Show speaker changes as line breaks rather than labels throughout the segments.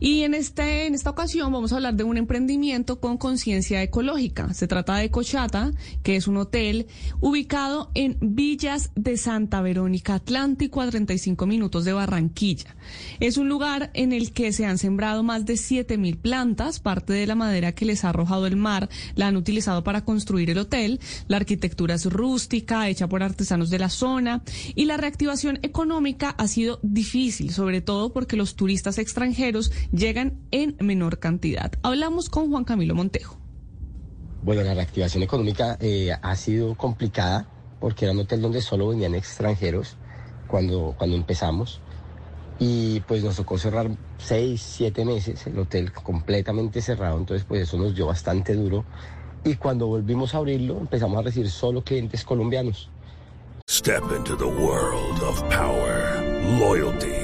Y en, este, en esta ocasión vamos a hablar de un emprendimiento con conciencia ecológica. Se trata de Cochata, que es un hotel ubicado en Villas de Santa Verónica Atlántico a 35 minutos de Barranquilla. Es un lugar en el que se han sembrado más de 7.000 plantas. Parte de la madera que les ha arrojado el mar la han utilizado para construir el hotel. La arquitectura es rústica, hecha por artesanos de la zona. Y la reactivación económica ha sido difícil, sobre todo porque los turistas extranjeros llegan en menor cantidad. Hablamos con Juan Camilo Montejo.
Bueno, la reactivación económica eh, ha sido complicada porque era un hotel donde solo venían extranjeros cuando, cuando empezamos. Y pues nos tocó cerrar seis, siete meses, el hotel completamente cerrado, entonces pues eso nos dio bastante duro. Y cuando volvimos a abrirlo empezamos a recibir solo clientes colombianos.
Step into the world of power, loyalty.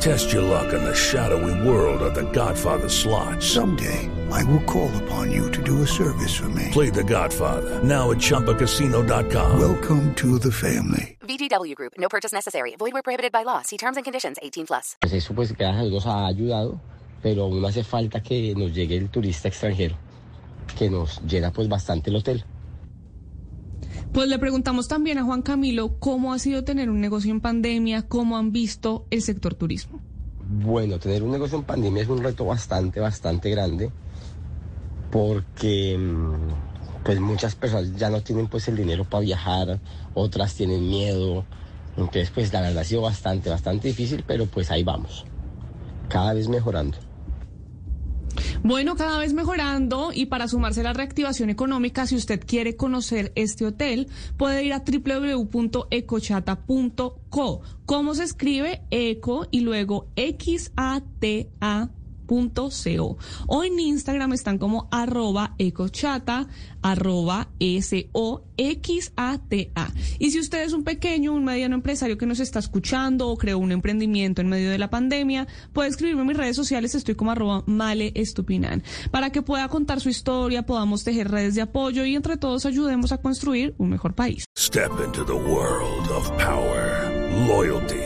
Test your luck in the shadowy world of The Godfather slot.
Someday, I will call upon you to do a service for me.
Play The Godfather now at Choppacasino.com.
Welcome to the family.
VGW Group. No purchase necessary. Void where prohibited by law. See terms and conditions. 18 plus.
Pues eso pues gracias a Dios nos ha ayudado, pero aún hace falta que nos llegue el turista extranjero, que nos llena pues bastante el hotel.
Pues le preguntamos también a Juan Camilo cómo ha sido tener un negocio en pandemia, cómo han visto el sector turismo.
Bueno, tener un negocio en pandemia es un reto bastante, bastante grande, porque pues muchas personas ya no tienen pues el dinero para viajar, otras tienen miedo, entonces pues la verdad ha sido bastante, bastante difícil, pero pues ahí vamos, cada vez mejorando.
Bueno, cada vez mejorando y para sumarse a la reactivación económica, si usted quiere conocer este hotel, puede ir a www.ecochata.co. ¿Cómo se escribe? Eco y luego X-A-T-A Co. O en Instagram están como arroba ecochata, arroba S-O-X-A-T-A. Y si usted es un pequeño, un mediano empresario que nos está escuchando o creó un emprendimiento en medio de la pandemia, puede escribirme en mis redes sociales, estoy como arroba male estupinan, para que pueda contar su historia, podamos tejer redes de apoyo y entre todos ayudemos a construir un mejor país.
Step into the world of power, loyalty.